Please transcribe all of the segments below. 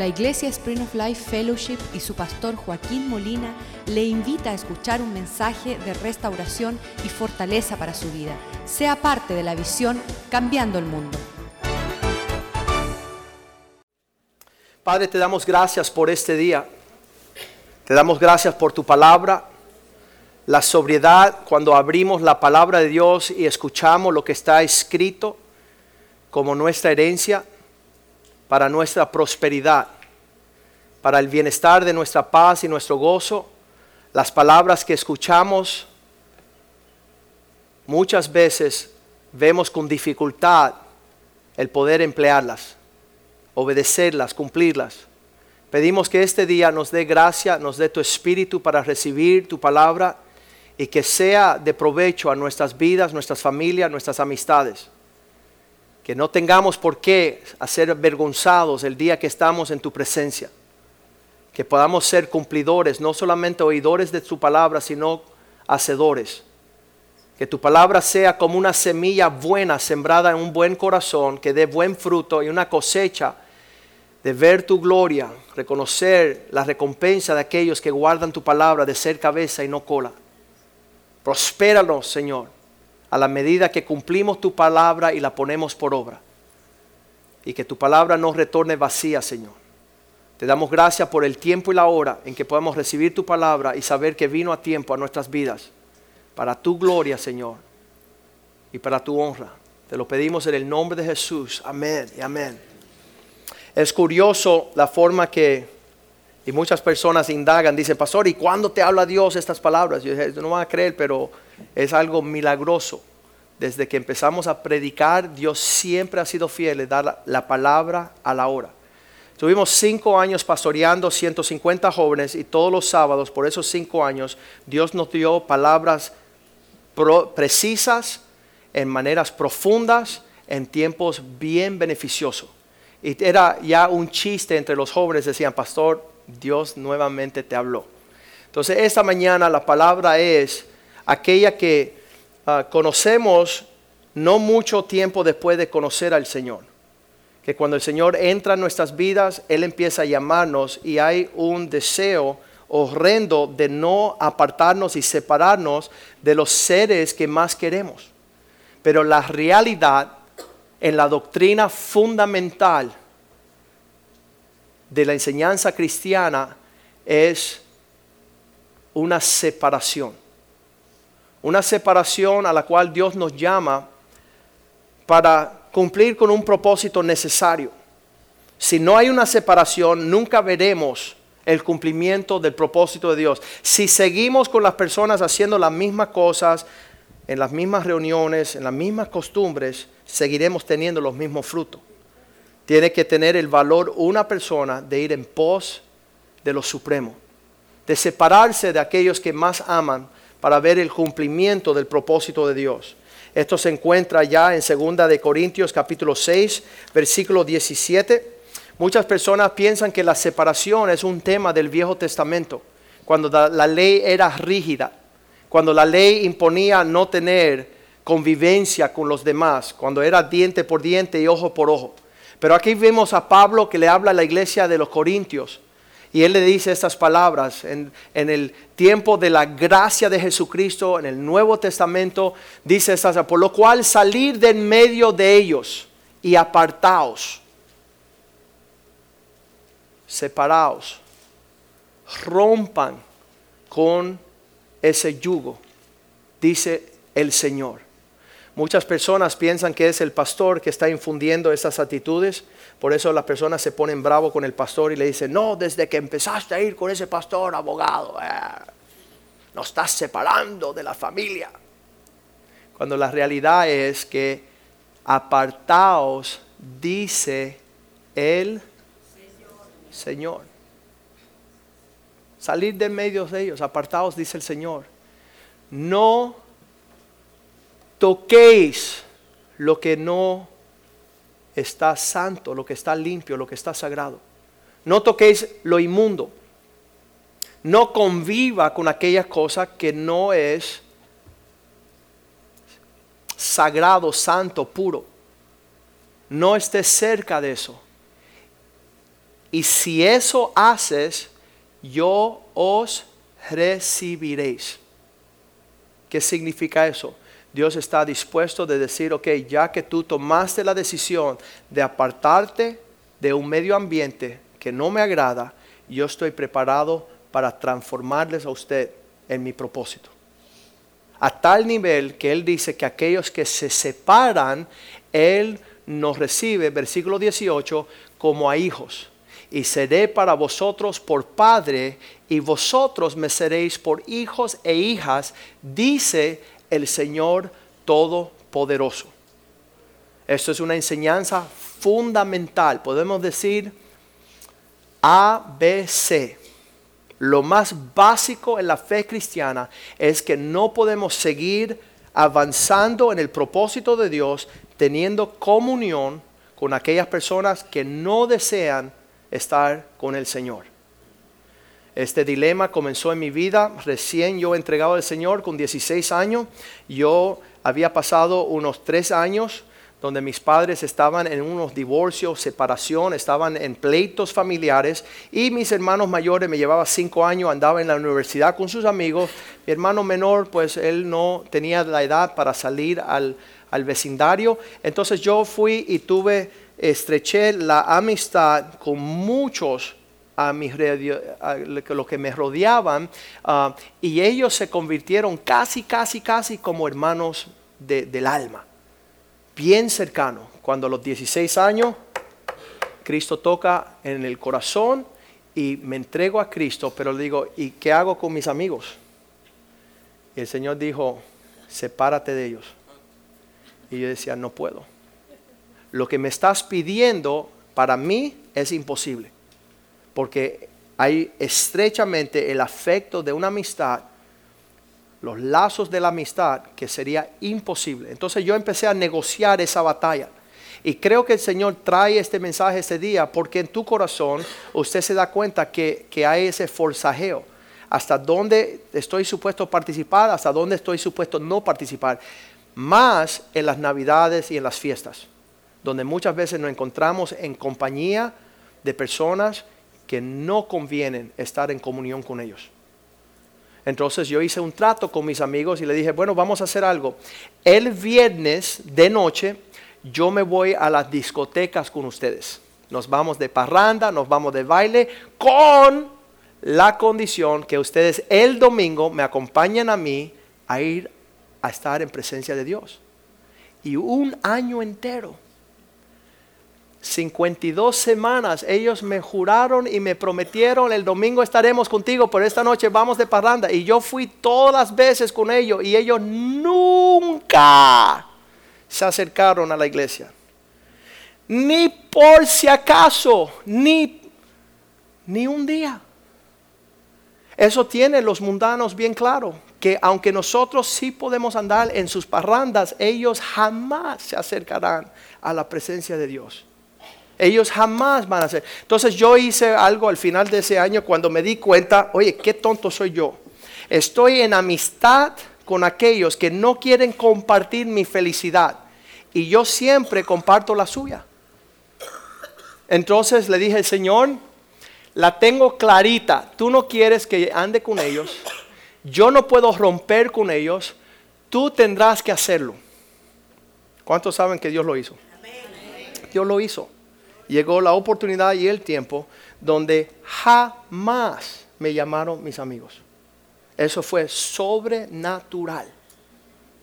La Iglesia Spring of Life Fellowship y su pastor Joaquín Molina le invita a escuchar un mensaje de restauración y fortaleza para su vida. Sea parte de la visión Cambiando el Mundo. Padre, te damos gracias por este día. Te damos gracias por tu palabra. La sobriedad cuando abrimos la palabra de Dios y escuchamos lo que está escrito como nuestra herencia para nuestra prosperidad, para el bienestar de nuestra paz y nuestro gozo. Las palabras que escuchamos muchas veces vemos con dificultad el poder emplearlas, obedecerlas, cumplirlas. Pedimos que este día nos dé gracia, nos dé tu espíritu para recibir tu palabra y que sea de provecho a nuestras vidas, nuestras familias, nuestras amistades que no tengamos por qué hacer avergonzados el día que estamos en tu presencia, que podamos ser cumplidores, no solamente oidores de tu palabra, sino hacedores. Que tu palabra sea como una semilla buena sembrada en un buen corazón, que dé buen fruto y una cosecha de ver tu gloria, reconocer la recompensa de aquellos que guardan tu palabra de ser cabeza y no cola. Prospéranos, Señor a la medida que cumplimos tu palabra y la ponemos por obra. Y que tu palabra no retorne vacía, Señor. Te damos gracias por el tiempo y la hora en que podemos recibir tu palabra y saber que vino a tiempo a nuestras vidas. Para tu gloria, Señor. Y para tu honra. Te lo pedimos en el nombre de Jesús. Amén y amén. Es curioso la forma que, y muchas personas indagan, dicen, pastor, ¿y cuándo te habla Dios estas palabras? Yo dije, no van a creer, pero es algo milagroso. Desde que empezamos a predicar, Dios siempre ha sido fiel de dar la palabra a la hora. Tuvimos cinco años pastoreando 150 jóvenes y todos los sábados, por esos cinco años, Dios nos dio palabras precisas, en maneras profundas, en tiempos bien beneficiosos. Y era ya un chiste entre los jóvenes, decían, pastor, Dios nuevamente te habló. Entonces, esta mañana la palabra es aquella que ah, conocemos no mucho tiempo después de conocer al Señor. Que cuando el Señor entra en nuestras vidas, Él empieza a llamarnos y hay un deseo horrendo de no apartarnos y separarnos de los seres que más queremos. Pero la realidad en la doctrina fundamental de la enseñanza cristiana es una separación. Una separación a la cual Dios nos llama para cumplir con un propósito necesario. Si no hay una separación, nunca veremos el cumplimiento del propósito de Dios. Si seguimos con las personas haciendo las mismas cosas, en las mismas reuniones, en las mismas costumbres, seguiremos teniendo los mismos frutos. Tiene que tener el valor una persona de ir en pos de lo supremo, de separarse de aquellos que más aman para ver el cumplimiento del propósito de Dios. Esto se encuentra ya en 2 de Corintios capítulo 6, versículo 17. Muchas personas piensan que la separación es un tema del Viejo Testamento, cuando la ley era rígida, cuando la ley imponía no tener convivencia con los demás, cuando era diente por diente y ojo por ojo. Pero aquí vemos a Pablo que le habla a la iglesia de los Corintios y él le dice estas palabras en, el tiempo de la gracia de Jesucristo, en el Nuevo Testamento, dice estas, por lo cual salir de en medio de ellos y apartaos, separaos, rompan con ese yugo, dice el Señor. Muchas personas piensan que es el pastor que está infundiendo esas actitudes, por eso las personas se ponen bravo con el pastor y le dicen, no, desde que empezaste a ir con ese pastor abogado, eh, nos estás separando de la familia. Cuando la realidad es que apartaos, dice el Señor. Salir de medio de ellos, apartaos, dice el Señor. No toquéis lo que no está santo, lo que está limpio, lo que está sagrado. No toquéis lo inmundo. No conviva con aquella cosa que no es sagrado, santo, puro. No esté cerca de eso. y si eso haces, yo os recibiréis. ¿Qué significa eso? Dios está dispuesto de decir, ok, ya que tú tomaste la decisión de apartarte de un medio ambiente que no me agrada, yo estoy preparado para transformarles a usted en mi propósito. A tal nivel que Él dice que aquellos que se separan, Él nos recibe, versículo 18, como a hijos. Y seré para vosotros por padre, y vosotros me seréis por hijos e hijas, dice el Señor Todopoderoso. Esto es una enseñanza fundamental, podemos decir ABC. Lo más básico en la fe cristiana es que no podemos seguir avanzando en el propósito de Dios teniendo comunión con aquellas personas que no desean estar con el Señor. Este dilema comenzó en mi vida recién yo entregado al Señor con 16 años. Yo había pasado unos tres años donde mis padres estaban en unos divorcios, separación, estaban en pleitos familiares y mis hermanos mayores me llevaba cinco años, andaba en la universidad con sus amigos. Mi hermano menor, pues él no tenía la edad para salir al, al vecindario. Entonces yo fui y tuve, estreché la amistad con muchos a, mis, los que me rodeaban ah, y ellos se convirtieron casi, casi, casi como hermanos del alma, bien cercano. Cuando a los 16 años Cristo toca en el corazón y me entrego a Cristo, pero le digo, ¿y qué hago con mis amigos? Y el Señor dijo, sepárate de ellos. Y yo decía, no puedo. Lo que me estás pidiendo para mí es imposible porque hay estrechamente el afecto de una amistad, los lazos de la amistad, que sería imposible. Entonces yo empecé a negociar esa batalla. Y creo que el Señor trae este mensaje este día porque en tu corazón usted se da cuenta que, que hay ese forzajeo. Hasta dónde estoy supuesto participar, hasta dónde estoy supuesto no participar. Más en las navidades y en las fiestas, donde muchas veces nos encontramos en compañía de personas que no convienen estar en comunión con ellos. Entonces yo hice un trato con mis amigos y le dije, bueno, vamos a hacer algo. El viernes de noche yo me voy a las discotecas con ustedes. Nos vamos de parranda, nos vamos de baile, con la condición que ustedes el domingo me acompañen a mí a ir a estar en presencia de Dios. Y un año entero 52 semanas ellos me juraron y me prometieron, el domingo estaremos contigo, pero esta noche vamos de parranda. Y yo fui todas las veces con ellos y ellos nunca se acercaron a la iglesia. Ni por si acaso, ni, ni un día. Eso tiene los mundanos bien claro, que aunque nosotros sí podemos andar en sus parrandas, ellos jamás se acercarán a la presencia de Dios. Ellos jamás van a hacer. Entonces yo hice algo al final de ese año cuando me di cuenta, oye, qué tonto soy yo. Estoy en amistad con aquellos que no quieren compartir mi felicidad y yo siempre comparto la suya. Entonces le dije, Señor, la tengo clarita, tú no quieres que ande con ellos, yo no puedo romper con ellos, tú tendrás que hacerlo. ¿Cuántos saben que Dios lo hizo? Dios lo hizo llegó la oportunidad y el tiempo donde jamás me llamaron mis amigos. Eso fue sobrenatural.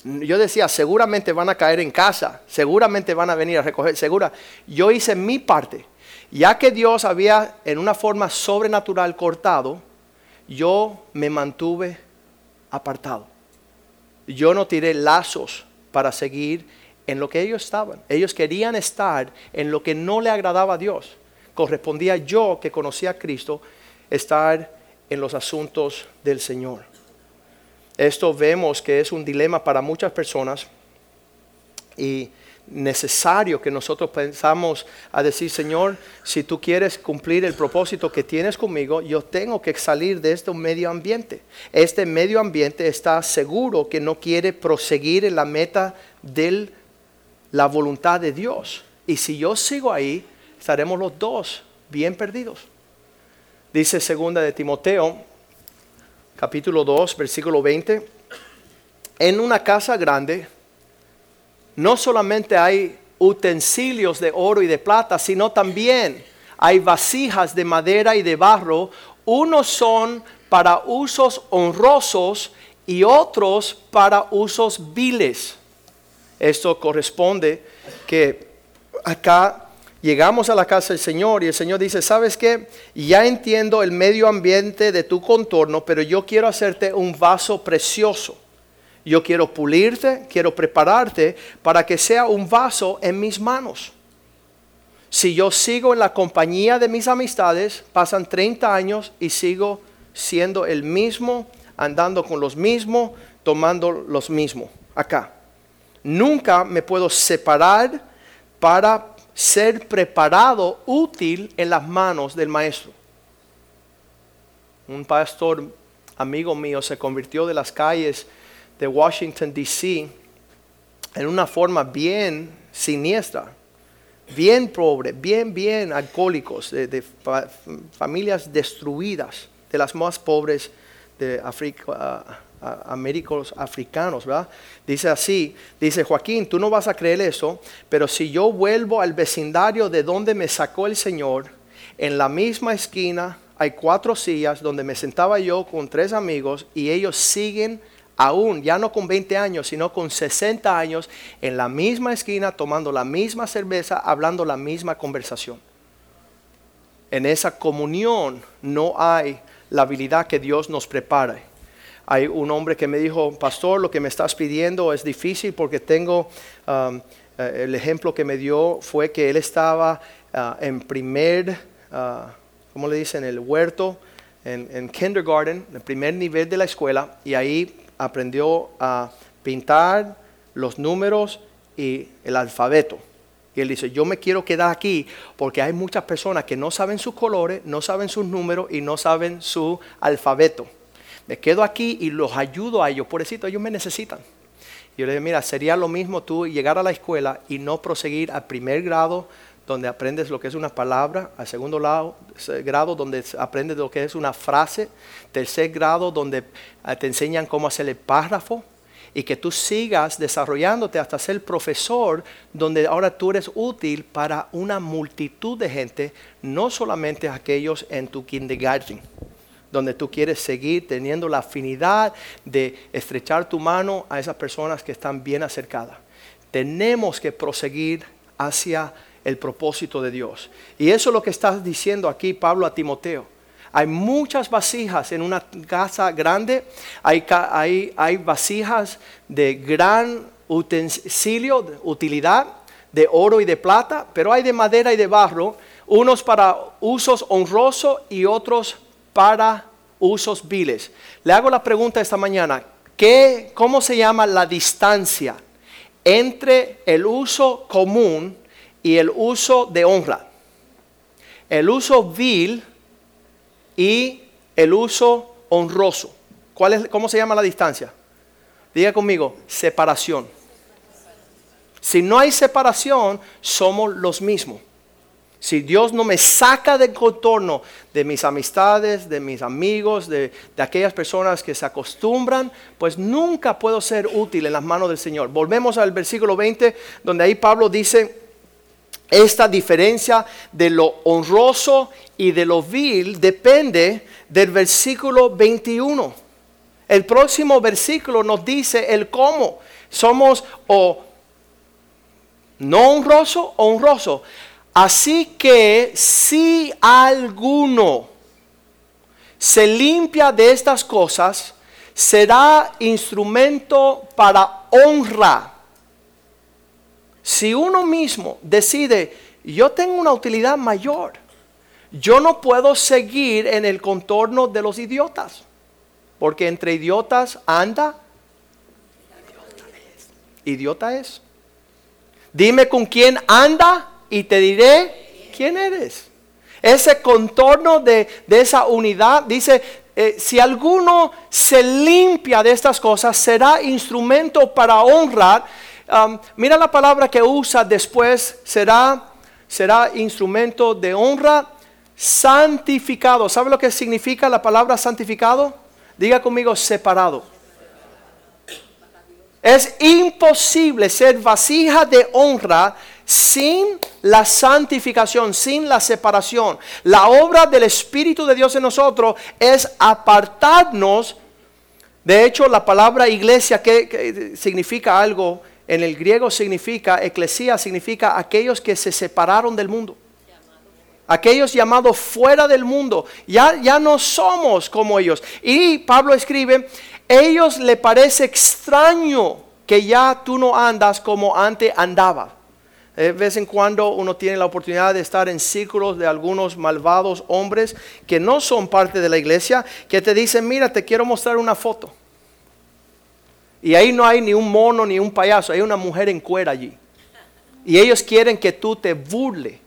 Yo decía, seguramente van a caer en casa, seguramente van a venir a recoger, segura. Yo hice mi parte. Ya que Dios había en una forma sobrenatural cortado, yo me mantuve apartado. Yo no tiré lazos para seguir en lo que ellos estaban. Ellos querían estar en lo que no le agradaba a Dios. Correspondía yo, que conocía a Cristo, estar en los asuntos del Señor. Esto vemos que es un dilema para muchas personas y necesario que nosotros pensamos a decir, Señor, si tú quieres cumplir el propósito que tienes conmigo, yo tengo que salir de este medio ambiente. Este medio ambiente está seguro que no quiere proseguir en la meta del la voluntad de Dios. Y si yo sigo ahí, estaremos los dos bien perdidos. Dice segunda de Timoteo, capítulo 2, versículo 20. En una casa grande no solamente hay utensilios de oro y de plata, sino también hay vasijas de madera y de barro. Unos son para usos honrosos y otros para usos viles. Esto corresponde que acá llegamos a la casa del Señor y el Señor dice, ¿sabes qué? Ya entiendo el medio ambiente de tu contorno, pero yo quiero hacerte un vaso precioso. Yo quiero pulirte, quiero prepararte para que sea un vaso en mis manos. Si yo sigo en la compañía de mis amistades, pasan 30 años y sigo siendo el mismo, andando con los mismos, tomando los mismos. Acá. Nunca me puedo separar para ser preparado, útil en las manos del maestro. Un pastor amigo mío se convirtió de las calles de Washington, D.C. en una forma bien siniestra, bien pobre, bien, bien alcohólicos, de, familias destruidas, de las más pobres de África américos africanos, ¿verdad? Dice así, dice Joaquín, tú no vas a creer eso, pero si yo vuelvo al vecindario de donde me sacó el Señor, en la misma esquina hay cuatro sillas donde me sentaba yo con tres amigos y ellos siguen aún, ya no con 20 años, sino con 60 años, en la misma esquina, tomando la misma cerveza, hablando la misma conversación. En esa comunión no hay la habilidad que Dios nos prepara. Hay un hombre que me dijo, pastor, lo que me estás pidiendo es difícil porque tengo, um, eh, el ejemplo que me dio fue que él estaba uh, en primer, uh, ¿cómo le dicen? El huerto, en, en kindergarten, el primer nivel de la escuela, y ahí aprendió a pintar los números y el alfabeto. Y él dice, yo me quiero quedar aquí porque hay muchas personas que no saben sus colores, no saben sus números y no saben su alfabeto me quedo aquí y los ayudo a ellos, pobrecito, ellos me necesitan. Y yo le dije, mira, sería lo mismo tú llegar a la escuela y no proseguir al primer grado donde aprendes lo que es una palabra, al segundo grado donde aprendes lo que es una frase, tercer grado donde ah, te enseñan cómo hacer el párrafo y que tú sigas desarrollándote hasta ser profesor donde ahora tú eres útil para una multitud de gente, no solamente aquellos en tu kindergarten donde tú quieres seguir teniendo la afinidad de estrechar tu mano a esas personas que están bien acercadas. Tenemos que proseguir hacia el propósito de Dios. Y eso es lo que está diciendo aquí Pablo a Timoteo. Hay muchas vasijas en una casa grande, hay, hay, hay vasijas de gran utensilio, utilidad, de oro y de plata, pero hay de madera y de barro, unos para usos honrosos y otros para usos viles. Le hago la pregunta esta mañana, ¿qué, ¿cómo se llama la distancia entre el uso común y el uso de honra? El uso vil y el uso honroso. ¿Cuál es, ¿Cómo se llama la distancia? Diga conmigo, separación. Si no hay separación, somos los mismos. Si Dios no me saca del contorno de mis amistades, de mis amigos, de, aquellas personas que se acostumbran, pues nunca puedo ser útil en las manos del Señor. Volvemos al versículo 20, donde ahí Pablo dice, esta diferencia de lo honroso y de lo vil depende del versículo 21. El próximo versículo nos dice el cómo. Somos o no honroso o honroso. Así que si alguno se limpia de estas cosas, será instrumento para honra. Si uno mismo decide, yo tengo una utilidad mayor, yo no puedo seguir en el contorno de los idiotas, porque entre idiotas anda, idiota es. Dime con quién anda y te diré quién eres. Ese contorno de, esa unidad dice, eh, si alguno se limpia de estas cosas, será instrumento para honrar. Um, mira la palabra que usa después, será, será instrumento de honra. santificado. ¿Sabe lo que significa la palabra santificado? Diga conmigo separado. Es imposible ser vasija de honra sin la santificación, sin la separación. La obra del Espíritu de Dios en nosotros es apartarnos. De hecho, la palabra iglesia que, significa algo, en el griego significa, eclesía significa aquellos que se separaron del mundo. Aquellos llamados fuera del mundo, ya, ya no somos como ellos. Y Pablo escribe, ellos le parece extraño que ya tú no andas como antes andabas. De vez en cuando uno tiene la oportunidad de estar en círculos de algunos malvados hombres que no son parte de la iglesia, que te dicen, mira, te quiero mostrar una foto. Y ahí no hay ni un mono ni un payaso, hay una mujer en cuera allí. Y ellos quieren que tú te burle,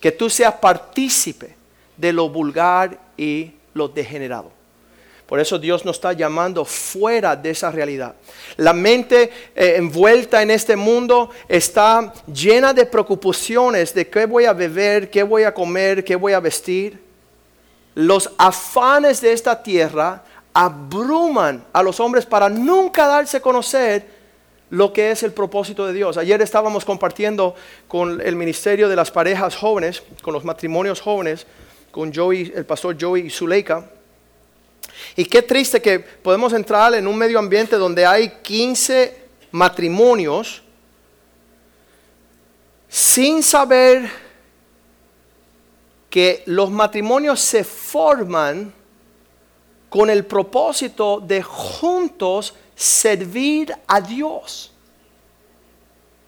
que tú seas partícipe de lo vulgar y lo degenerado. Por eso Dios nos está llamando fuera de esa realidad. La mente eh, envuelta en este mundo está llena de preocupaciones de qué voy a beber, qué voy a comer, qué voy a vestir. Los afanes de esta tierra abruman a los hombres para nunca darse a conocer lo que es el propósito de Dios. Ayer estábamos compartiendo con el ministerio de las parejas jóvenes, con los matrimonios jóvenes, con Joey, el pastor Joey y Zuleika y qué triste que podemos entrar en un medio ambiente donde hay 15 matrimonios sin saber que los matrimonios se forman con el propósito de juntos servir a Dios.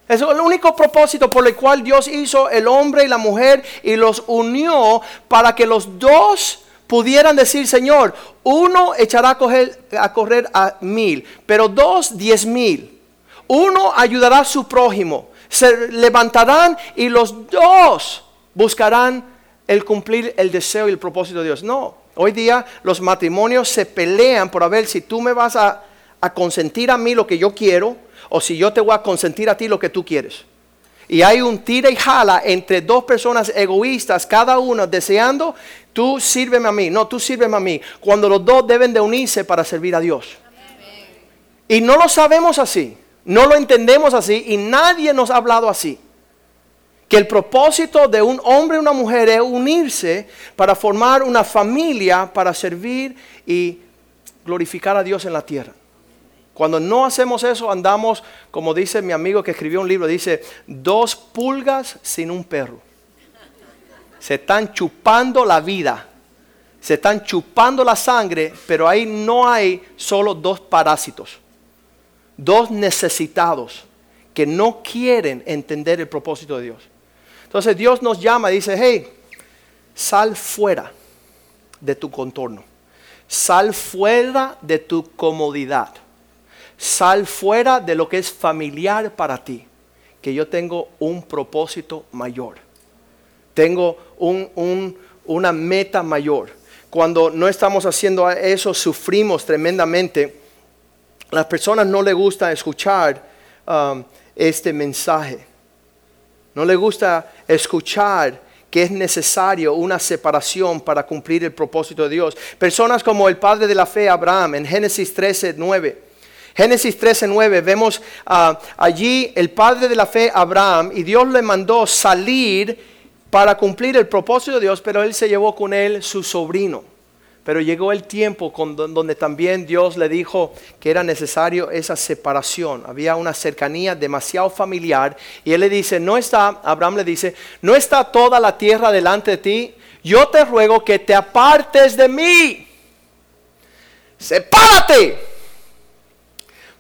Es el único propósito por el cual Dios hizo el hombre y la mujer y los unió para que los dos pudieran decir, Señor, uno echará a, correr a mil, pero dos, diez mil. Uno ayudará a su prójimo. Se levantarán y los dos buscarán el cumplir el deseo y el propósito de Dios. No, hoy día los matrimonios se pelean por a ver si tú me vas a, a consentir a mí lo que yo quiero o si yo te voy a consentir a ti lo que tú quieres y hay un tira y jala entre dos personas egoístas, cada uno deseando, tú sírveme a mí, no, tú sírveme a mí, cuando los dos deben de unirse para servir a Dios. Y no lo sabemos así, no lo entendemos así y nadie nos ha hablado así. Que el propósito de un hombre y una mujer es unirse para formar una familia, para servir y glorificar a Dios en la tierra. Cuando no hacemos eso, andamos, como dice mi amigo que escribió un libro, dice, dos pulgas sin un perro. Se están chupando la vida, se están chupando la sangre, pero ahí no hay solo dos parásitos, dos necesitados que no quieren entender el propósito de Dios. Entonces Dios nos llama y dice, hey, sal fuera de tu contorno, sal fuera de tu comodidad Sal fuera de lo que es familiar para ti, que yo tengo un propósito mayor. Tengo una meta mayor. Cuando no estamos haciendo eso, sufrimos tremendamente. Las personas no les gusta escuchar um, este mensaje. No les gusta escuchar que es necesario una separación para cumplir el propósito de Dios. Personas como el padre de la fe, Abraham, en Génesis 13, 9 Génesis 13:9 vemos ah, allí el padre de la fe, Abraham, y Dios le mandó salir para cumplir el propósito de Dios, pero él se llevó con él su sobrino. Pero llegó el tiempo con, donde también Dios le dijo que era necesario esa separación. Había una cercanía demasiado familiar. Y él le dice, no está, Abraham le dice, no está toda la tierra delante de ti. Yo te ruego que te apartes de mí. Sepárate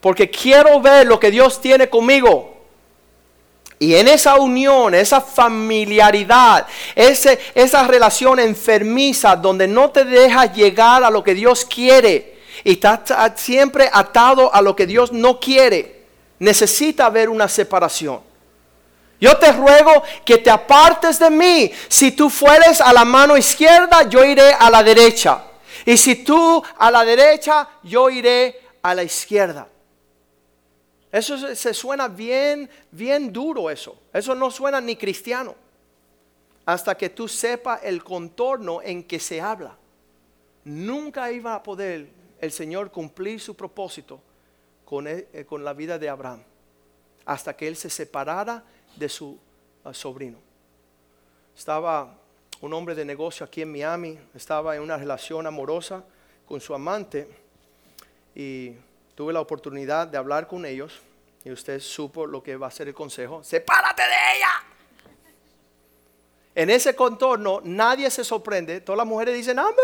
porque quiero ver lo que Dios tiene conmigo. Y en esa unión, esa familiaridad, ese, esa relación enfermiza donde no te deja llegar a lo que Dios quiere y estás siempre atado a lo que Dios no quiere, necesita haber una separación. Yo te ruego que te apartes de mí. Si tú fueres a la mano izquierda, yo iré a la derecha. Y si tú a la derecha, yo iré a la izquierda. Eso se, suena bien, bien duro eso. Eso no suena ni cristiano. hasta que tú sepas el contorno en que se habla. Nunca iba a poder el Señor cumplir su propósito con, eh, con la vida de Abraham, hasta que él se separara de su uh, sobrino. Estaba un hombre de negocio aquí en Miami, estaba en una relación amorosa con su amante y tuve la oportunidad de hablar con ellos y usted supo lo que va a ser el consejo, sepárate de ella. En ese contorno nadie se sorprende, todas las mujeres dicen, amén.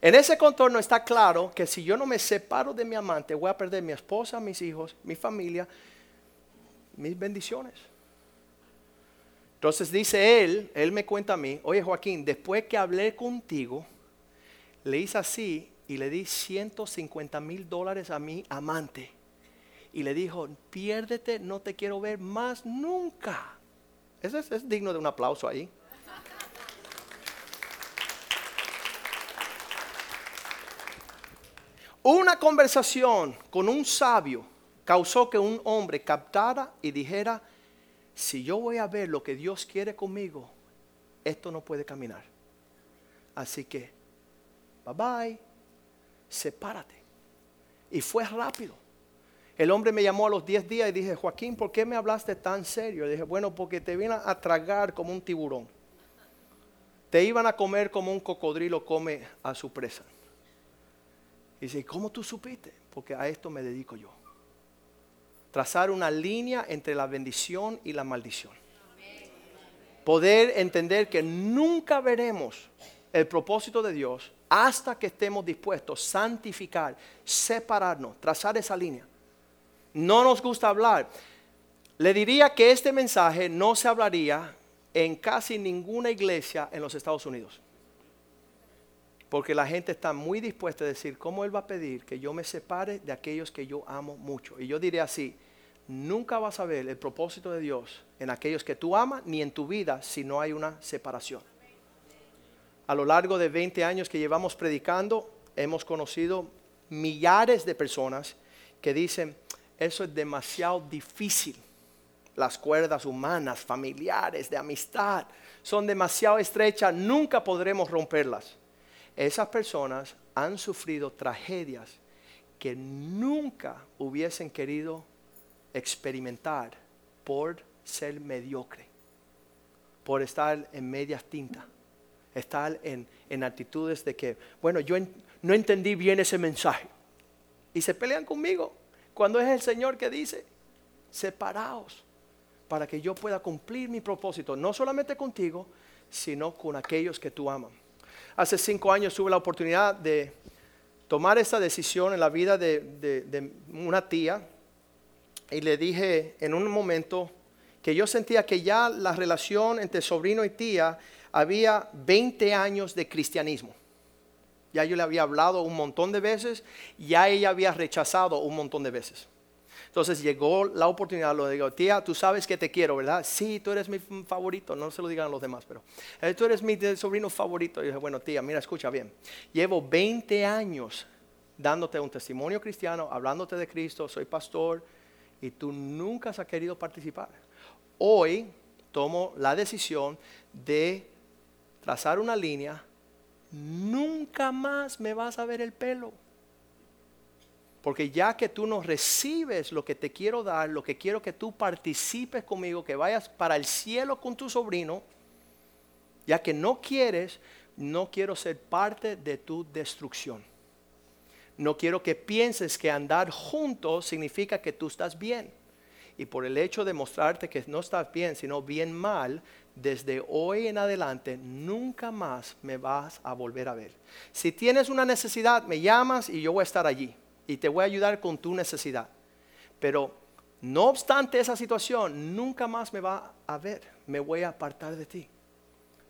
En ese contorno está claro que si yo no me separo de mi amante, voy a perder mi esposa, mis hijos, mi familia, mis bendiciones. Entonces dice él, él me cuenta a mí, oye Joaquín, después que hablé contigo, le hice así y le di 150 mil dólares a mi amante. Y le dijo, piérdete, no te quiero ver más nunca. Eso es, digno de un aplauso ahí. Una conversación con un sabio causó que un hombre captara y dijera, si yo voy a ver lo que Dios quiere conmigo, esto no puede caminar. Así que, bye bye, sepárate. Y fue rápido. El hombre me llamó a los 10 días y dije, Joaquín, ¿por qué me hablaste tan serio? Y dije, bueno, porque te viene a tragar como un tiburón. Te iban a comer como un cocodrilo come a su presa. Y dice, ¿cómo tú supiste? Porque a esto me dedico yo. Trazar una línea entre la bendición y la maldición. Poder entender que nunca veremos el propósito de Dios hasta que estemos dispuestos a santificar, separarnos, trazar esa línea no nos gusta hablar. Le diría que este mensaje no se hablaría en casi ninguna iglesia en los Estados Unidos. Porque la gente está muy dispuesta a decir, ¿cómo Él va a pedir que yo me separe de aquellos que yo amo mucho? Y yo diré así, nunca vas a ver el propósito de Dios en aquellos que tú amas ni en tu vida si no hay una separación. A lo largo de 20 años que llevamos predicando, hemos conocido millares de personas que dicen, eso es demasiado difícil. Las cuerdas humanas, familiares, de amistad, son demasiado estrechas, nunca podremos romperlas. Esas personas han sufrido tragedias que nunca hubiesen querido experimentar por ser mediocre, por estar en medias tintas, estar en, en actitudes de que, bueno, yo no entendí bien ese mensaje. Y se pelean conmigo. Cuando es el Señor que dice, separaos para que yo pueda cumplir mi propósito, no solamente contigo, sino con aquellos que tú amas. Hace cinco años tuve la oportunidad de tomar esta decisión en la vida de, de una tía y le dije en un momento que yo sentía que ya la relación entre sobrino y tía había 20 años de cristianismo. Ya yo le había hablado un montón de veces, ya ella había rechazado un montón de veces. Entonces llegó la oportunidad, lo digo, tía, tú sabes que te quiero, ¿verdad? Sí, tú eres mi favorito, no se lo digan a los demás, pero eh, tú eres mi sobrino favorito. Y dije, bueno, tía, mira, escucha bien. Llevo 20 años dándote un testimonio cristiano, hablándote de Cristo, soy pastor, y tú nunca has querido participar. Hoy tomo la decisión de trazar una línea nunca más me vas a ver el pelo. Porque ya que tú no recibes lo que te quiero dar, lo que quiero que tú participes conmigo, que vayas para el cielo con tu sobrino, ya que no quieres, no quiero ser parte de tu destrucción. No quiero que pienses que andar juntos significa que tú estás bien. Y por el hecho de mostrarte que no estás bien, sino bien mal, desde hoy en adelante nunca más me vas a volver a ver. Si tienes una necesidad, me llamas y yo voy a estar allí y te voy a ayudar con tu necesidad. Pero no obstante esa situación, nunca más me va a ver, me voy a apartar de ti.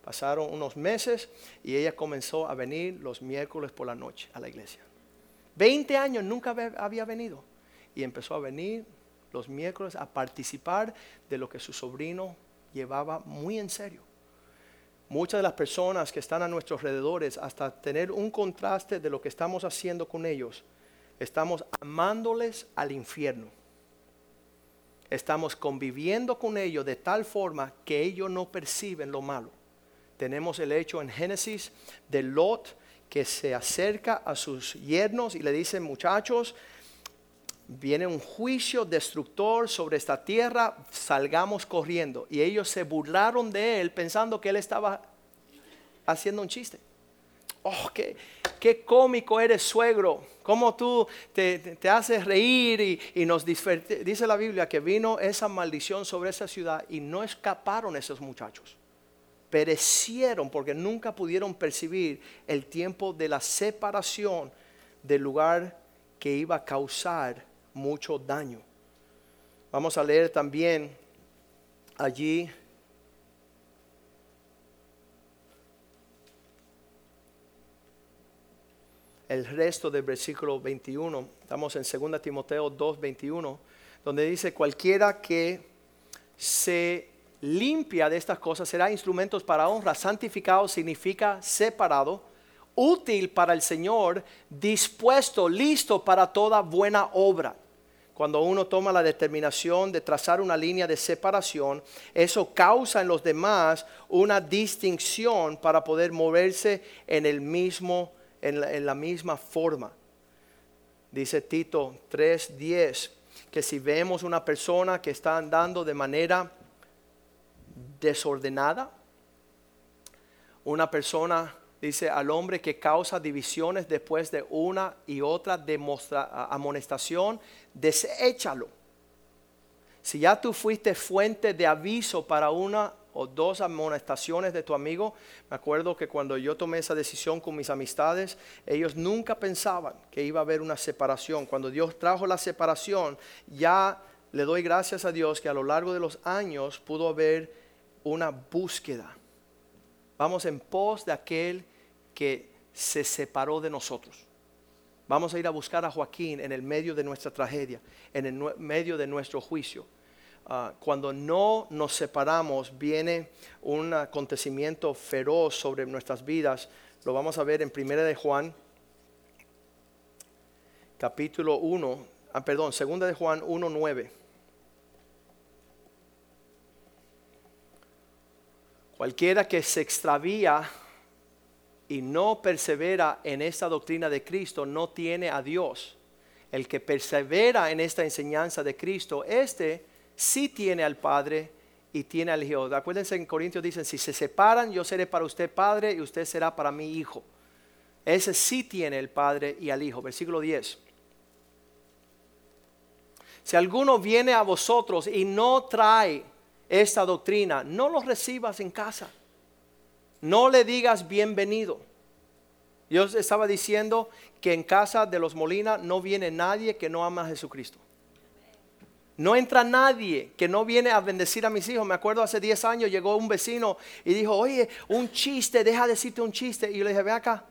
Pasaron unos meses y ella comenzó a venir los miércoles por la noche a la iglesia. Veinte años nunca había venido y empezó a venir los miércoles a participar de lo que su sobrino llevaba muy en serio. Muchas de las personas que están a nuestros alrededores, hasta tener un contraste de lo que estamos haciendo con ellos, estamos amándoles al infierno. estamos conviviendo con ellos de tal forma que ellos no perciben lo malo. Tenemos el hecho en Génesis de Lot que se acerca a sus yernos y le dice, muchachos, viene un juicio destructor sobre esta tierra, salgamos corriendo. Y ellos se burlaron de él pensando que él estaba haciendo un chiste. Oh, qué, cómico eres, suegro. Cómo tú te, haces reír y, nos Dice la Biblia que vino esa maldición sobre esa ciudad y no escaparon esos muchachos. Perecieron porque nunca pudieron percibir el tiempo de la separación del lugar que iba a causar mucho daño. Vamos a leer también allí el resto del versículo 21. Estamos en 2 Timoteo 2, 21, donde dice, cualquiera que se limpia de estas cosas será instrumentos para honra. Santificado significa separado, útil para el Señor, dispuesto, listo para toda buena obra. Cuando uno toma la determinación de trazar una línea de separación, eso causa en los demás una distinción para poder moverse en el mismo en la, misma forma. Dice Tito 3:10 que si vemos una persona que está andando de manera desordenada, una persona dice al hombre que causa divisiones después de una y otra amonestación, deséchalo. Si ya tú fuiste fuente de aviso para una o dos amonestaciones de tu amigo. Me acuerdo que cuando yo tomé esa decisión con mis amistades, ellos nunca pensaban que iba a haber una separación. Cuando Dios trajo la separación, ya le doy gracias a Dios que a lo largo de los años pudo haber una búsqueda. Vamos en pos de aquel que se separó de nosotros. Vamos a ir a buscar a Joaquín en el medio de nuestra tragedia, en el medio de nuestro juicio Ah, cuando no nos separamos, viene un acontecimiento feroz sobre nuestras vidas. Lo vamos a ver en Primera de Juan, capítulo 1, ah, perdón, Segunda de Juan 1, 9. Cualquiera que se extravía y no persevera en esta doctrina de Cristo no tiene a Dios. El que persevera en esta enseñanza de Cristo, este sí tiene al Padre y tiene al Hijo. Acuérdense en Corintios dicen, si se separan, yo seré para usted Padre y usted será para mí Hijo. Ese sí tiene el Padre y al Hijo. Versículo 10. Si alguno viene a vosotros y no trae esta doctrina, no lo recibas en casa. No le digas bienvenido. Yo estaba diciendo que en casa de los Molina no viene nadie que no ama a Jesucristo. No entra nadie que no viene a bendecir a mis hijos. Me acuerdo hace 10 años llegó un vecino y dijo, oye, un chiste, deja decirte un chiste. Y yo le dije, ve acá.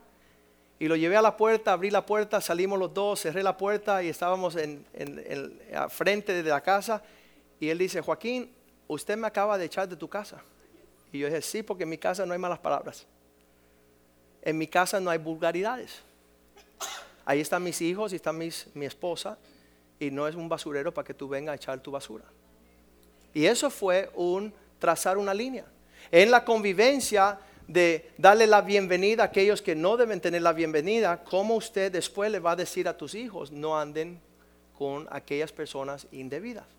Y lo llevé a la puerta, abrí la puerta, salimos los dos, cerré la puerta y estábamos en, en, frente de la casa. Y él dice, Joaquín, usted me acaba de echar de tu casa. Y yo dije, sí, porque en mi casa no hay malas palabras. En mi casa no hay vulgaridades. Ahí están mis hijos y está mis, mi esposa y no es un basurero para que tú vengas a echar tu basura. Y eso fue un trazar una línea. En la convivencia de darle la bienvenida a aquellos que no deben tener la bienvenida, ¿cómo usted después le va a decir a tus hijos no anden con aquellas personas indebidas?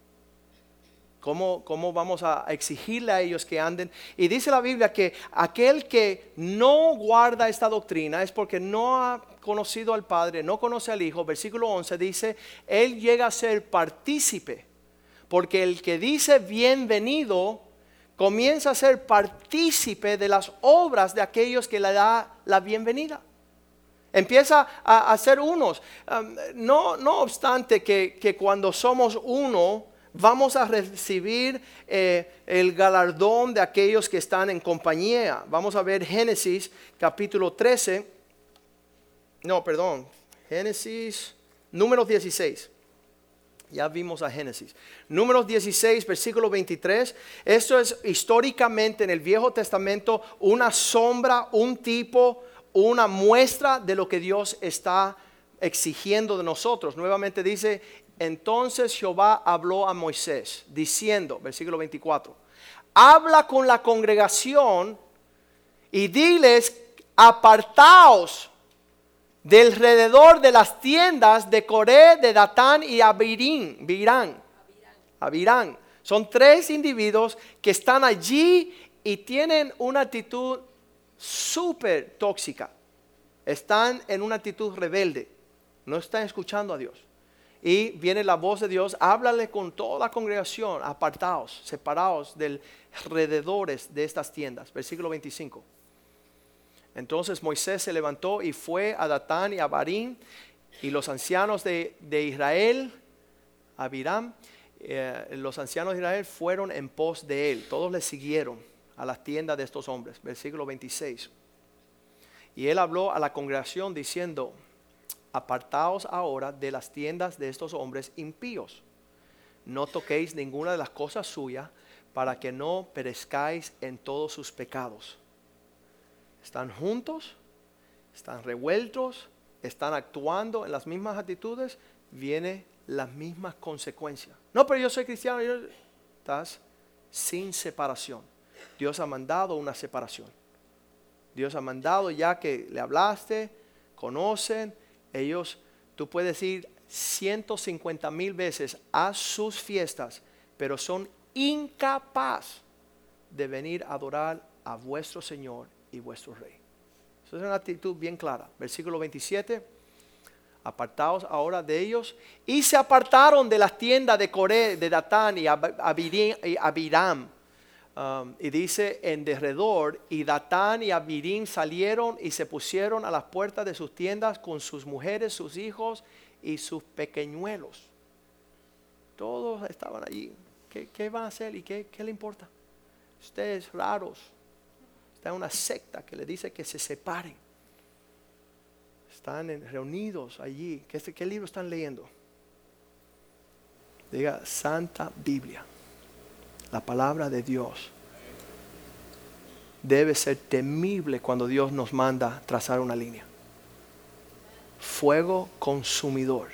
¿Cómo, ¿Cómo, vamos a exigirle a ellos que anden? Y dice la Biblia que aquel que no guarda esta doctrina es porque no ha conocido al Padre, no conoce al Hijo. Versículo 11 dice, Él llega a ser partícipe. Porque el que dice bienvenido comienza a ser partícipe de las obras de aquellos que le da la bienvenida. Empieza a, ser unos. No, no obstante que, que cuando somos uno, vamos a recibir eh, el galardón de aquellos que están en compañía. Vamos a ver Génesis capítulo 13. No, perdón. Génesis número 16. Ya vimos a Génesis. Números 16, versículo 23. Esto es históricamente en el Viejo Testamento una sombra, un tipo, una muestra de lo que Dios está exigiendo de nosotros. Nuevamente dice, Entonces Jehová habló a Moisés, diciendo, versículo 24, habla con la congregación y diles, apartaos del alrededor de las tiendas de Coré, de Datán y Abirín, Virán, Abirán. Son tres individuos que están allí y tienen una actitud súper tóxica. Están en una actitud rebelde. No están escuchando a Dios. Y viene la voz de Dios, háblale con toda la congregación, apartados, separados del alrededores de estas tiendas. Versículo 25. Entonces Moisés se levantó y fue a Datán y a Barín y los ancianos de, Israel, a eh, los ancianos de Israel fueron en pos de él. Todos le siguieron a las tiendas de estos hombres. Versículo 26. Y él habló a la congregación diciendo, apartaos ahora de las tiendas de estos hombres impíos. No toquéis ninguna de las cosas suyas para que no perezcáis en todos sus pecados. Están juntos, están revueltos, están actuando en las mismas actitudes, viene las mismas consecuencias. No, pero yo soy cristiano, estás sin separación. Dios ha mandado una separación. Dios ha mandado ya que le hablaste, conocen, ellos, tú puedes ir 150 mil veces a sus fiestas, pero son incapaz de venir a adorar a vuestro Señor y vuestro Rey. Esa es una actitud bien clara. Versículo 27. Apartaos ahora de ellos. Y se apartaron de las tiendas de Coré, de Datán y Abiram. Um, y dice en derredor, y Datán y Abirim salieron y se pusieron a las puertas de sus tiendas con sus mujeres, sus hijos y sus pequeñuelos. Todos estaban allí. ¿Qué, van a hacer y qué, le importa? Ustedes raros. Está una secta que le dice que se separen. Están reunidos allí. ¿Qué, ¿Qué libro están leyendo? Diga Santa Biblia la palabra de Dios debe ser temible cuando Dios nos manda trazar una línea. Fuego consumidor.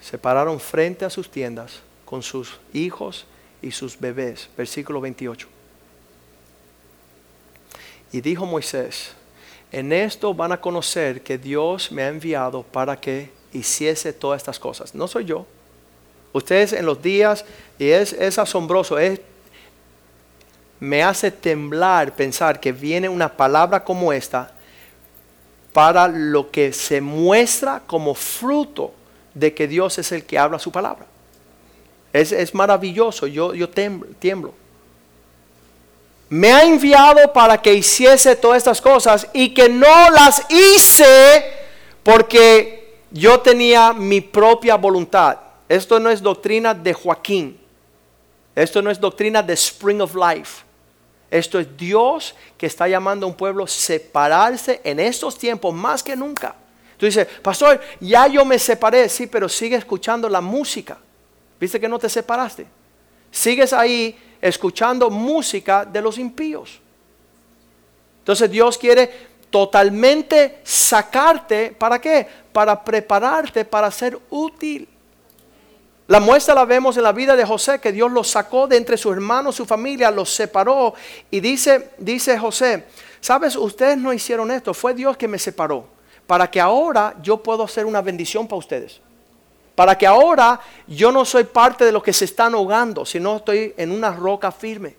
Se pararon frente a sus tiendas con sus hijos y sus bebés. Versículo 28. Y dijo Moisés, en esto van a conocer que Dios me ha enviado para que hiciese todas estas cosas. No soy yo, Ustedes en los días, y es, es asombroso, es, me hace temblar pensar que viene una palabra como esta para lo que se muestra como fruto de que Dios es el que habla su palabra. Es, maravilloso, yo, yo tiemblo. Me ha enviado para que hiciese todas estas cosas y que no las hice porque yo tenía mi propia voluntad. Esto no es doctrina de Joaquín. Esto no es doctrina de Spring of Life. Esto es Dios que está llamando a un pueblo a separarse en estos tiempos más que nunca. Tú dices, pastor, ya yo me separé, sí, pero sigue escuchando la música. ¿Viste que no te separaste? Sigues ahí escuchando música de los impíos. Entonces Dios quiere totalmente sacarte, ¿para qué? Para prepararte para ser útil. La muestra la vemos en la vida de José, que Dios lo sacó de entre sus hermanos, su familia, los separó. Y dice, dice José, sabes, ustedes no hicieron esto, fue Dios que me separó, para que ahora yo pueda ser una bendición para ustedes. Para que ahora yo no soy parte de los que se están ahogando, sino estoy en una roca firme.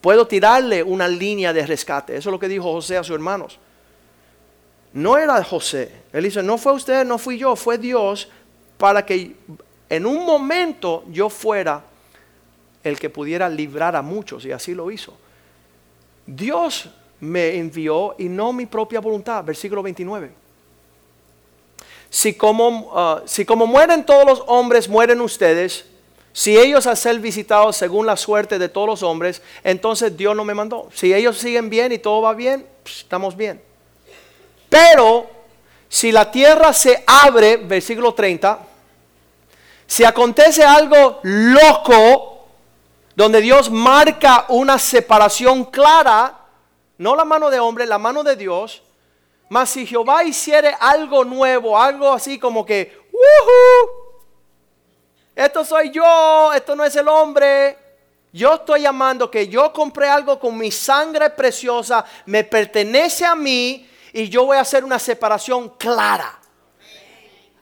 Puedo tirarle una línea de rescate. Eso es lo que dijo José a sus hermanos. No era José. Él dice, no fue usted, no fui yo, fue Dios para que en un momento yo fuera el que pudiera librar a muchos, y así lo hizo. Dios me envió y no mi propia voluntad, versículo 29. Si como, ah, si como mueren todos los hombres, mueren ustedes, si ellos al ser visitados según la suerte de todos los hombres, entonces Dios no me mandó. Si ellos siguen bien y todo va bien, pues, estamos bien. Pero si la tierra se abre, versículo 30, si acontece algo loco, donde Dios marca una separación clara, no la mano de hombre, la mano de Dios, Mas si Jehová hiciere algo nuevo, algo así como que, ¡Woohoo! Esto soy yo, esto no es el hombre. Yo estoy llamando que yo compré algo con mi sangre preciosa, me pertenece a mí y yo voy a hacer una separación clara.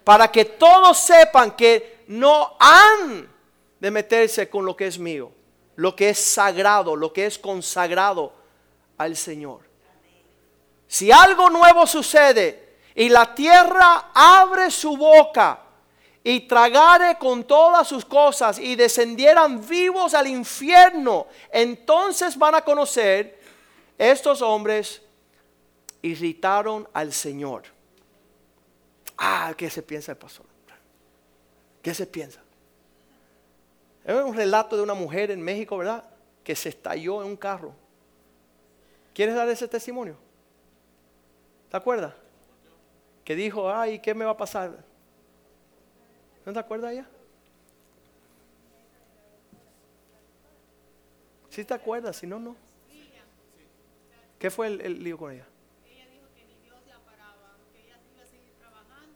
Para que todos sepan que no han de meterse con lo que es mío, lo que es sagrado, lo que es consagrado al Señor. Si algo nuevo sucede y la tierra abre su boca y tragare con todas sus cosas y descendieran vivos al infierno, entonces van a conocer, estos hombres irritaron al Señor. Ah, ¿qué se piensa el pastor? ¿Qué se piensa? Es un relato de una mujer en México, ¿verdad? Que se estalló en un carro. ¿Quieres dar ese testimonio? ¿Te acuerdas? Que dijo, ay, ¿qué me va a pasar? ¿No te acuerdas ya? ¿Sí te acuerdas? Si no, no. ¿Qué fue el, lío con ella? Ella dijo que ni Dios la paraba, que ella iba a seguir trabajando.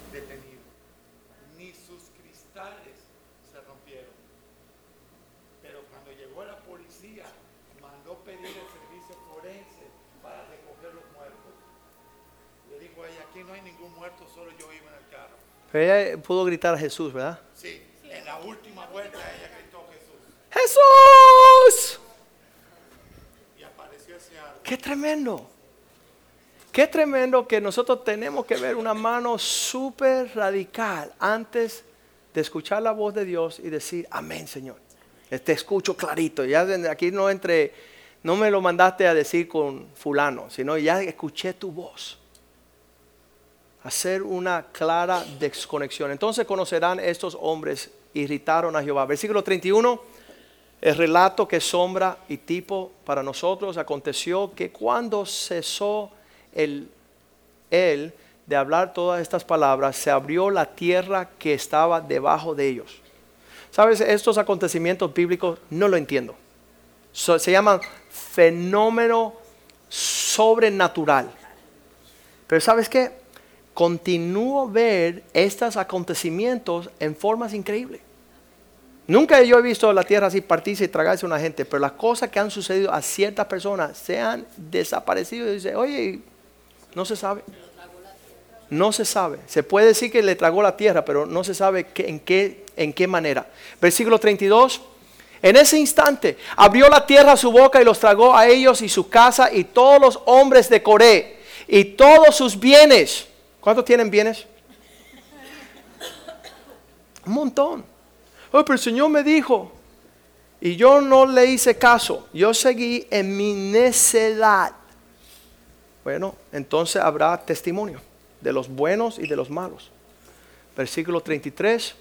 aquí no hay ningún muerto, solo yo iba en el carro. Pero ella pudo gritar a Jesús, ¿verdad? Sí, en la última vuelta ella gritó Jesús. Jesús. Y apareció ese árbol. Qué tremendo. Qué tremendo que nosotros tenemos que ver una mano súper radical antes de escuchar la voz de Dios y decir, amén Señor. Te escucho clarito. Ya aquí no entre, no me lo mandaste a decir con fulano, sino ya escuché tu voz. Hacer una clara desconexión. Entonces conocerán estos hombres, irritaron a Jehová. Versículo 31, el relato que sombra y tipo para nosotros aconteció que cuando cesó el, él de hablar todas estas palabras, se abrió la tierra que estaba debajo de ellos. ¿Sabes? Estos acontecimientos bíblicos no lo entiendo. se llaman fenómeno sobrenatural. Pero ¿sabes qué? Continúo ver estos acontecimientos en formas increíbles. Nunca yo he visto la tierra así partirse y tragarse a una gente, pero las cosas que han sucedido a ciertas personas se han desaparecido y dice, oye, no se sabe. No se sabe. Se puede decir que le tragó la tierra, pero no se sabe en, qué, en qué manera. Versículo 32. En ese instante abrió la tierra su boca y los tragó a ellos y su casa y todos los hombres de Coré y todos sus bienes. ¿Cuántos tienen bienes? Un montón. Oh, pero el Señor me dijo, y yo no le hice caso, yo seguí en mi necedad. Bueno, entonces habrá testimonio de los buenos y de los malos. Versículo 33.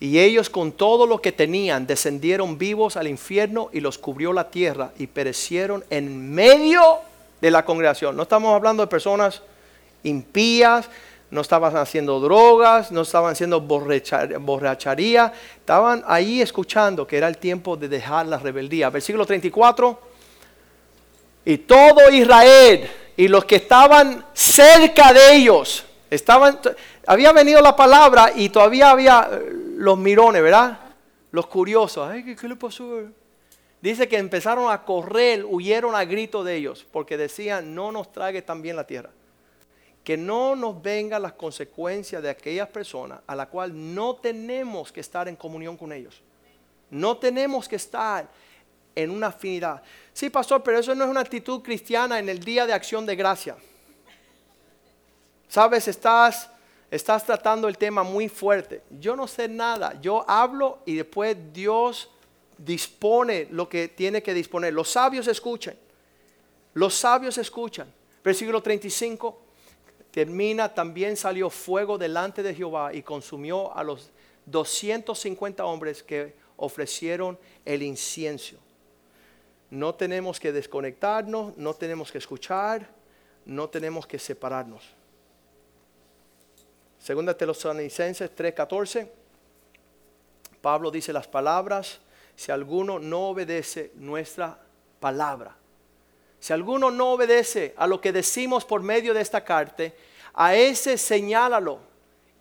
Y ellos con todo lo que tenían descendieron vivos al infierno y los cubrió la tierra y perecieron en medio de la congregación. No estamos hablando de personas impías, no estaban haciendo drogas, no estaban haciendo borracharía, estaban ahí escuchando que era el tiempo de dejar la rebeldía. Versículo 34. Y todo Israel y los que estaban cerca de ellos, estaban, había venido la palabra y todavía había eh, los mirones, ¿verdad? Los curiosos. Ay, ¿qué, le pasó? Dice que empezaron a correr, huyeron a grito de ellos, porque decían, no nos trague también la tierra. Que no nos vengan las consecuencias de aquellas personas a la cual no tenemos que estar en comunión con ellos. No tenemos que estar en una afinidad. Sí, pastor, pero eso no es una actitud cristiana en el día de acción de gracia. Sabes, estás, estás tratando el tema muy fuerte. Yo no sé nada. Yo hablo y después Dios dispone lo que tiene que disponer. Los sabios escuchan. Los sabios escuchan. Versículo 35. Termina, también salió fuego delante de Jehová y consumió a los 250 hombres que ofrecieron el incienso. No tenemos que desconectarnos, no tenemos que escuchar, no tenemos que separarnos. Segunda Tesalonicenses 3:14. Pablo dice las palabras, si alguno no obedece nuestra palabra, si alguno no obedece a lo que decimos por medio de esta carta, a ese señálalo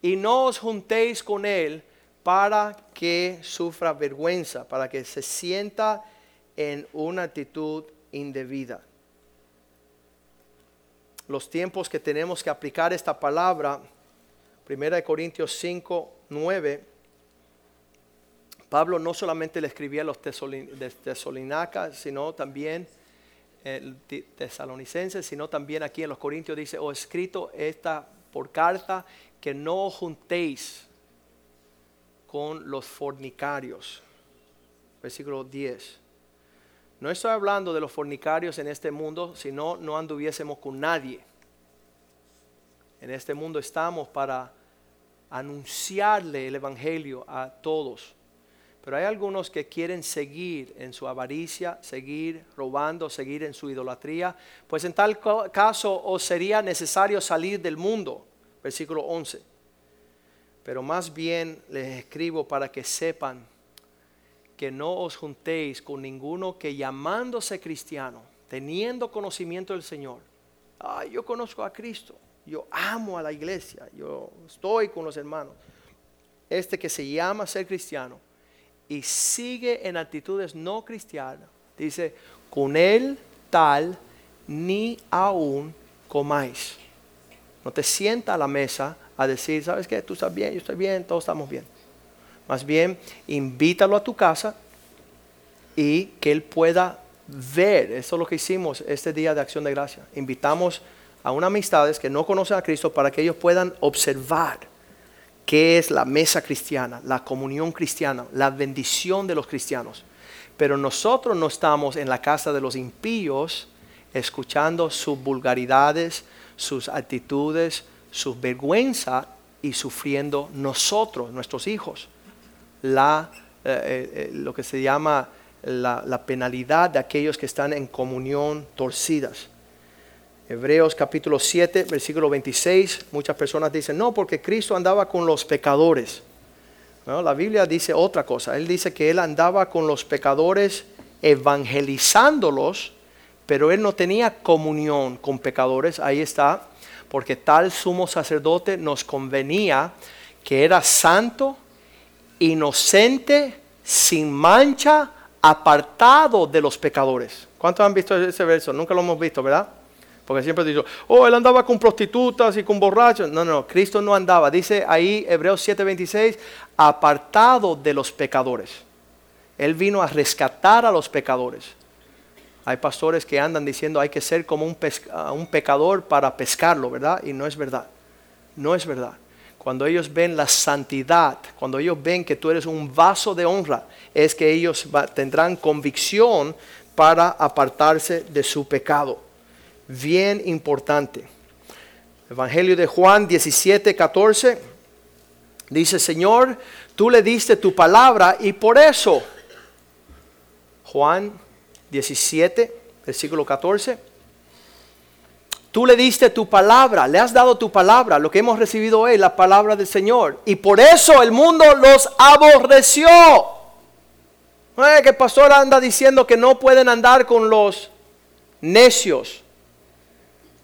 y no os juntéis con él para que sufra vergüenza, para que se sienta en una actitud indebida. Los tiempos que tenemos que aplicar esta palabra, 1 Corintios 5, 9, Pablo no solamente le escribía a los tesolinacas, sino también tesalonicenses, sino también aquí en los Corintios dice, o escrito esta por carta, que no juntéis con los fornicarios. Versículo 10. No estoy hablando de los fornicarios en este mundo, sino no anduviésemos con nadie. En este mundo estamos para anunciarle el Evangelio a todos. Pero hay algunos que quieren seguir en su avaricia, seguir robando, seguir en su idolatría. Pues en tal caso os sería necesario salir del mundo. Versículo 11. Pero más bien les escribo para que sepan que no os juntéis con ninguno que llamándose cristiano, teniendo conocimiento del Señor. Yo conozco a Cristo, yo amo a la iglesia, yo estoy con los hermanos. Este que se llama ser cristiano y sigue en actitudes no cristianas, dice, con él tal ni aún comáis. No te sienta a la mesa a decir, ¿sabes qué? Tú estás bien, yo estoy bien, todos estamos bien. Más bien, invítalo a tu casa y que él pueda ver. Eso es lo que hicimos este día de acción de gracia. Invitamos a unas amistades que no conocen a Cristo para que ellos puedan observar qué es la mesa cristiana, la comunión cristiana, la bendición de los cristianos. Pero nosotros no estamos en la casa de los impíos escuchando sus vulgaridades, sus actitudes, su vergüenza y sufriendo nosotros, nuestros hijos, la, eh, eh, eh, lo que se llama la, la penalidad de aquellos que están en comunión torcidas. Hebreos capítulo 7, versículo 26, muchas personas dicen, no, porque Cristo andaba con los pecadores. la Biblia dice otra cosa. Él dice que él andaba con los pecadores evangelizándolos, pero él no tenía comunión con pecadores. Ahí está, porque tal sumo sacerdote nos convenía que era santo, inocente, sin mancha, apartado de los pecadores. ¿Cuántos han visto ese verso? Nunca lo hemos visto, ¿verdad? Porque siempre digo, oh, él andaba con prostitutas y con borrachos. No, no, Cristo no andaba. Dice ahí Hebreos 7:26, apartado de los pecadores. Él vino a rescatar a los pecadores. Hay pastores que andan diciendo hay que ser como un, un pecador para pescarlo, ¿verdad? Y no es verdad. No es verdad. Cuando ellos ven la santidad, cuando ellos ven que tú eres un vaso de honra, es que ellos tendrán convicción para apartarse de su pecado bien importante. Evangelio de Juan 17, 14. Dice, Señor, tú le diste tu palabra y por eso, Juan 17, versículo 14, tú le diste tu palabra, le has dado tu palabra, lo que hemos recibido hoy, la palabra del Señor. Y por eso el mundo los aborreció. Es que el pastor anda diciendo que no pueden andar con los necios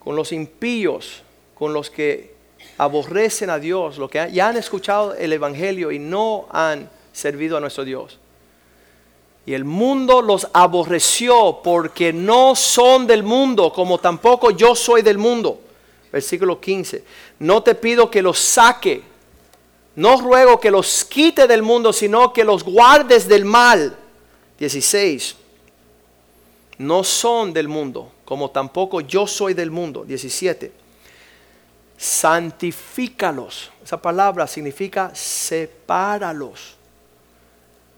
con los impíos, con los que aborrecen a Dios, los que ya han escuchado el Evangelio y no han servido a nuestro Dios. Y el mundo los aborreció porque no son del mundo, como tampoco yo soy del mundo. Versículo 15. No te pido que los saque, no ruego que los quite del mundo, sino que los guardes del mal. 16. No son del mundo, como tampoco yo soy del mundo. 17. Santifícalos. Esa palabra significa sepáralos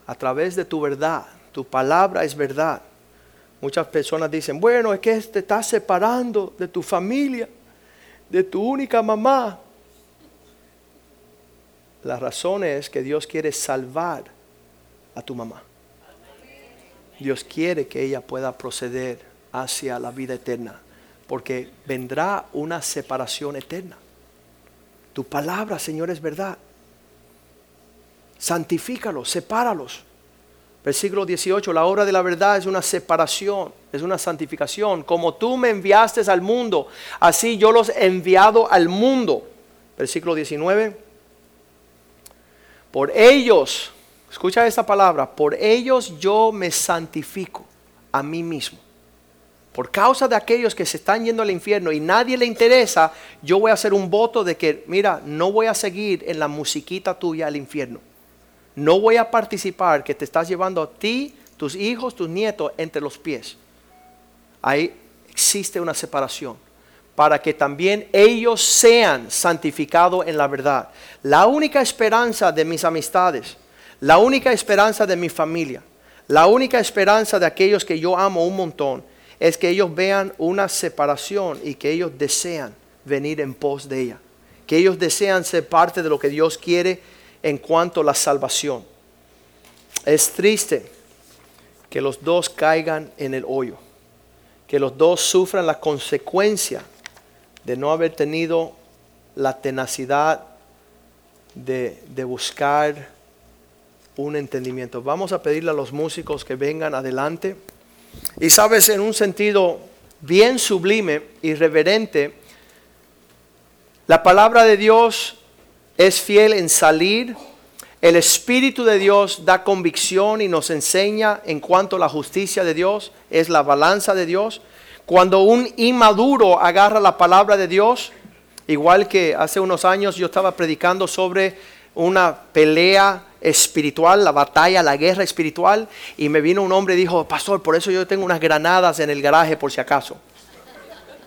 a través de tu verdad. Tu palabra es verdad. Muchas personas dicen, bueno, es que te estás separando de tu familia. de tu única mamá. La razón es que Dios quiere salvar a tu mamá. Dios quiere que ella pueda proceder hacia la vida eterna, porque vendrá una separación eterna. Tu palabra, Señor, es verdad. Santifícalos, sepáralos. Versículo 18, la obra de la verdad es una separación, es una santificación. Como tú me enviaste al mundo, así yo los he enviado al mundo. Versículo 19, por ellos, escucha esta palabra, por ellos yo me santifico a mí mismo. Por causa de aquellos que se están yendo al infierno y nadie le interesa, yo voy a hacer un voto de que, mira, no voy a seguir en la musiquita tuya al infierno no voy a participar que te estás llevando a ti, tus hijos, tus nietos entre los pies. Ahí existe una separación para que también ellos sean santificados en la verdad. La única esperanza de mis amistades, la única esperanza de mi familia, la única esperanza de aquellos que yo amo un montón es que ellos vean una separación y que ellos desean venir en pos de ella, que ellos desean ser parte de lo que Dios quiere en cuanto a la salvación. Es triste que los dos caigan en el hoyo, que los dos sufran la consecuencia de no haber tenido la tenacidad de, de buscar un entendimiento. Vamos a pedirle a los músicos que vengan adelante. Y sabes, en un sentido bien sublime y reverente, la palabra de Dios es fiel en salir. El Espíritu de Dios da convicción y nos enseña en cuanto a la justicia de Dios, es la balanza de Dios. Cuando un inmaduro agarra la palabra de Dios, igual que hace unos años yo estaba predicando sobre una pelea espiritual, la batalla, la guerra espiritual, y me vino un hombre y dijo, pastor, por eso yo tengo unas granadas en el garaje por si acaso.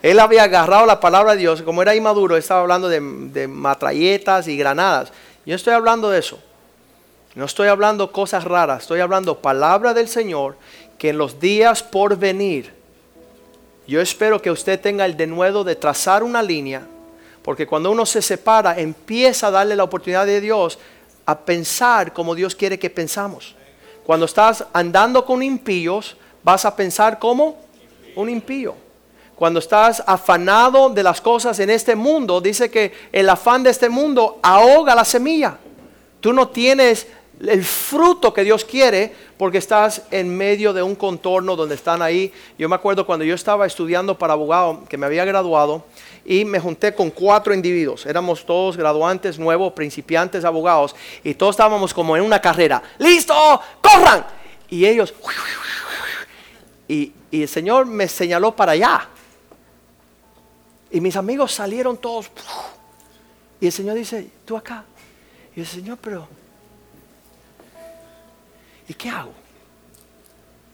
Él había agarrado la palabra de Dios, como era inmaduro, estaba hablando de, de matralletas y granadas. Yo estoy hablando de eso. No estoy hablando cosas raras, estoy hablando palabra del Señor que en los días por venir, yo espero que usted tenga el denuedo de trazar una línea, porque cuando uno se separa, empieza a darle la oportunidad de Dios a pensar como Dios quiere que pensamos. Cuando estás andando con impíos, vas a pensar como un impío. Cuando estás afanado de las cosas en este mundo, dice que el afán de este mundo ahoga la semilla. Tú no tienes el fruto que Dios quiere porque estás en medio de un contorno donde están ahí. Yo me acuerdo cuando yo estaba estudiando para abogado, que me había graduado, y me junté con cuatro individuos. Éramos todos graduantes nuevos, principiantes abogados, y todos estábamos como en una carrera. ¡Listo! ¡Corran! Y ellos... Y, y el Señor me señaló para allá. Y mis amigos salieron todos. Y el Señor dice, tú acá. Y el Señor, pero, ¿y qué hago?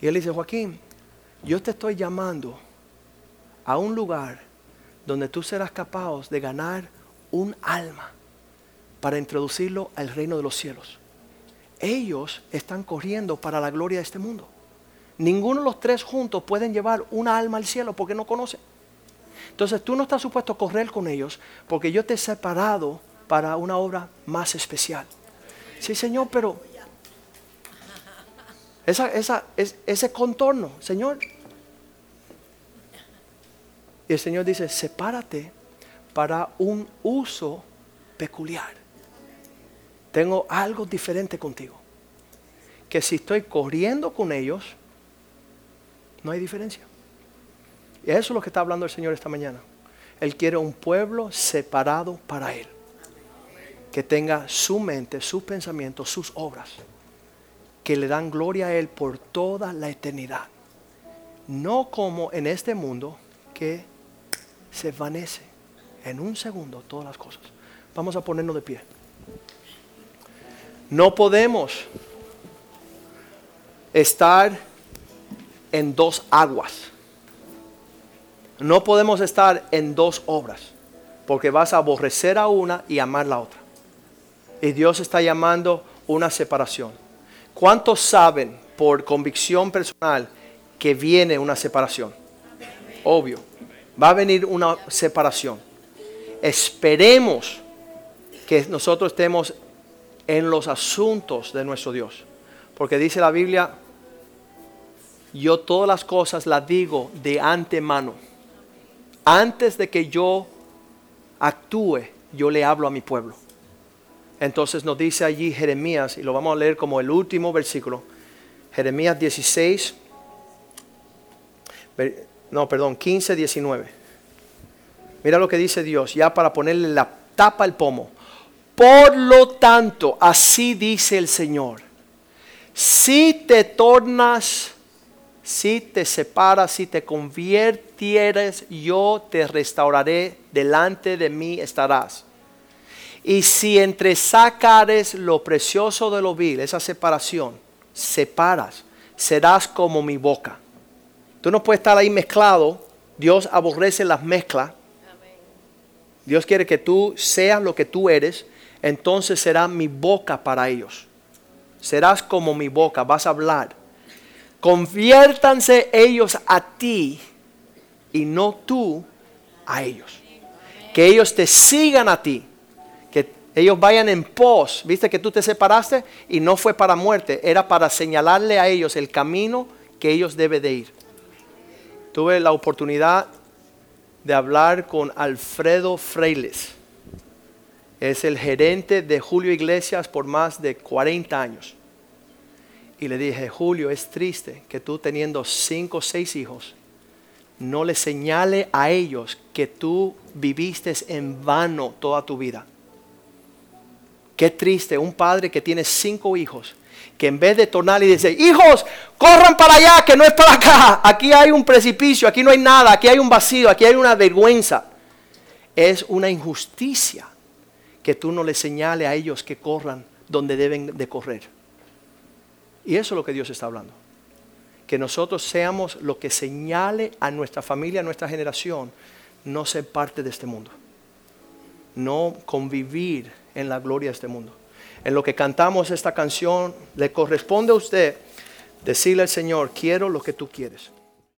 Y él dice, Joaquín, yo te estoy llamando a un lugar donde tú serás capaz de ganar un alma para introducirlo al reino de los cielos. Ellos están corriendo para la gloria de este mundo. Ninguno de los tres juntos pueden llevar una alma al cielo porque no conocen. Entonces tú no estás supuesto a correr con ellos porque yo te he separado para una obra más especial. Sí, Señor, pero esa, esa, es, ese contorno, Señor. Y el Señor dice, sepárate para un uso peculiar. Tengo algo diferente contigo. Que si estoy corriendo con ellos, no hay diferencia. Y eso es lo que está hablando el Señor esta mañana. Él quiere un pueblo separado para Él. Que tenga su mente, sus pensamientos, sus obras. Que le dan gloria a Él por toda la eternidad. No como en este mundo que se vanece en un segundo todas las cosas. Vamos a ponernos de pie. No podemos estar en dos aguas. No podemos estar en dos obras, porque vas a aborrecer a una y amar la otra. Y Dios está llamando una separación. ¿Cuántos saben por convicción personal que viene una separación? Obvio, va a venir una separación. esperemos que nosotros estemos en los asuntos de nuestro Dios. Porque dice la Biblia, yo todas las cosas las digo de antemano. Antes de que yo actúe, yo le hablo a mi pueblo. Entonces nos dice allí Jeremías, y lo vamos a leer como el último versículo, Jeremías 16, no, perdón, 15, 19. Mira lo que dice Dios, ya para ponerle la tapa al pomo. Por lo tanto, así dice el Señor, si te tornas, si te separas, si te convirtieres, yo te restauraré, delante de mí estarás. Y si entre sacares lo precioso de lo vil, esa separación, separas, serás como mi boca. Tú no puedes estar ahí mezclado. Dios aborrece las mezclas. Dios quiere que tú seas lo que tú eres. Entonces será mi boca para ellos. Serás como mi boca, vas a hablar. Conviértanse ellos a ti y no tú a ellos. Que ellos te sigan a ti ellos vayan en pos. Viste que tú te separaste y no fue para muerte, era para señalarle a ellos el camino que ellos deben de ir. Tuve la oportunidad de hablar con Alfredo Freiles. Es el gerente de Julio Iglesias por más de 40 años. Y le dije, Julio, es triste que tú teniendo cinco o seis hijos, no le señale a ellos que tú viviste en vano toda tu vida Qué triste, un padre que tiene cinco hijos, que en vez de tornar y dice, hijos, corran para allá, que no es para acá, aquí hay un precipicio, aquí no hay nada, aquí hay un vacío, aquí hay una vergüenza. Es una injusticia que tú no le señales a ellos que corran donde deben de correr. Y eso es lo que Dios está hablando. Que nosotros seamos lo que señale a nuestra familia, a nuestra generación, no ser parte de este mundo. No convivir en la gloria de este mundo. En lo que cantamos esta canción, le corresponde a usted decirle al Señor, quiero lo que tú quieres.